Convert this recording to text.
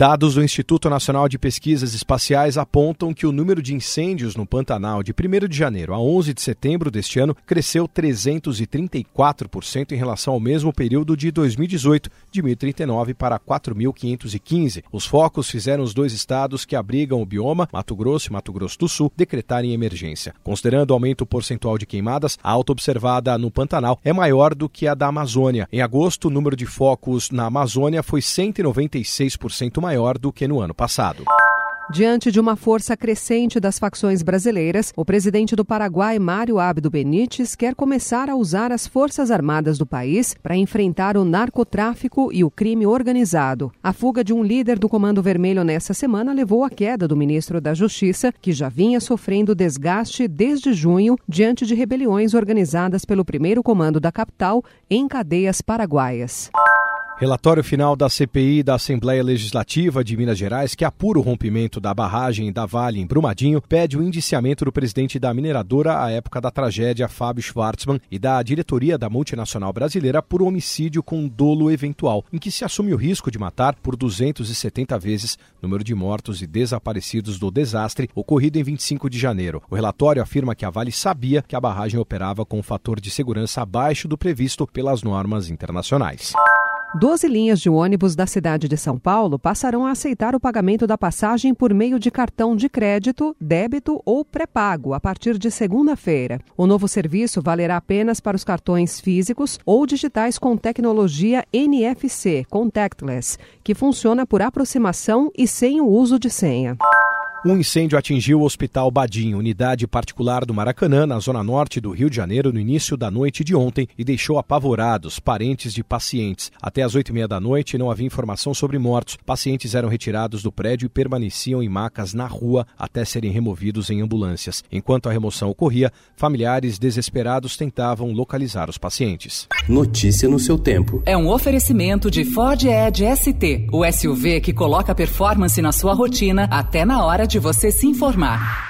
Dados do Instituto Nacional de Pesquisas Espaciais apontam que o número de incêndios no Pantanal de 1 de janeiro a 11 de setembro deste ano cresceu 334% em relação ao mesmo período de 2018, de 1.039 para 4.515. Os focos fizeram os dois estados que abrigam o bioma, Mato Grosso e Mato Grosso do Sul, decretarem emergência. Considerando o aumento percentual de queimadas, a alta observada no Pantanal é maior do que a da Amazônia. Em agosto, o número de focos na Amazônia foi 196% maior maior do que no ano passado. Diante de uma força crescente das facções brasileiras, o presidente do Paraguai, Mário Abdo Benítez, quer começar a usar as Forças Armadas do país para enfrentar o narcotráfico e o crime organizado. A fuga de um líder do Comando Vermelho nessa semana levou à queda do ministro da Justiça, que já vinha sofrendo desgaste desde junho diante de rebeliões organizadas pelo primeiro comando da capital em cadeias paraguaias. Relatório final da CPI da Assembleia Legislativa de Minas Gerais, que apura o rompimento da barragem da Vale em Brumadinho, pede o indiciamento do presidente da mineradora à época da tragédia, Fábio Schwartzman, e da diretoria da multinacional brasileira por homicídio com dolo eventual, em que se assume o risco de matar por 270 vezes o número de mortos e desaparecidos do desastre ocorrido em 25 de janeiro. O relatório afirma que a Vale sabia que a barragem operava com um fator de segurança abaixo do previsto pelas normas internacionais. Doze linhas de ônibus da cidade de São Paulo passarão a aceitar o pagamento da passagem por meio de cartão de crédito, débito ou pré-pago a partir de segunda-feira. O novo serviço valerá apenas para os cartões físicos ou digitais com tecnologia NFC, contactless, que funciona por aproximação e sem o uso de senha. Um incêndio atingiu o Hospital Badim, unidade particular do Maracanã, na zona norte do Rio de Janeiro, no início da noite de ontem e deixou apavorados parentes de pacientes. Até às oito e meia da noite não havia informação sobre mortos. Pacientes eram retirados do prédio e permaneciam em macas na rua até serem removidos em ambulâncias. Enquanto a remoção ocorria, familiares desesperados tentavam localizar os pacientes. Notícia no seu tempo. É um oferecimento de Ford Edge ST, o SUV que coloca performance na sua rotina até na hora de você se informar.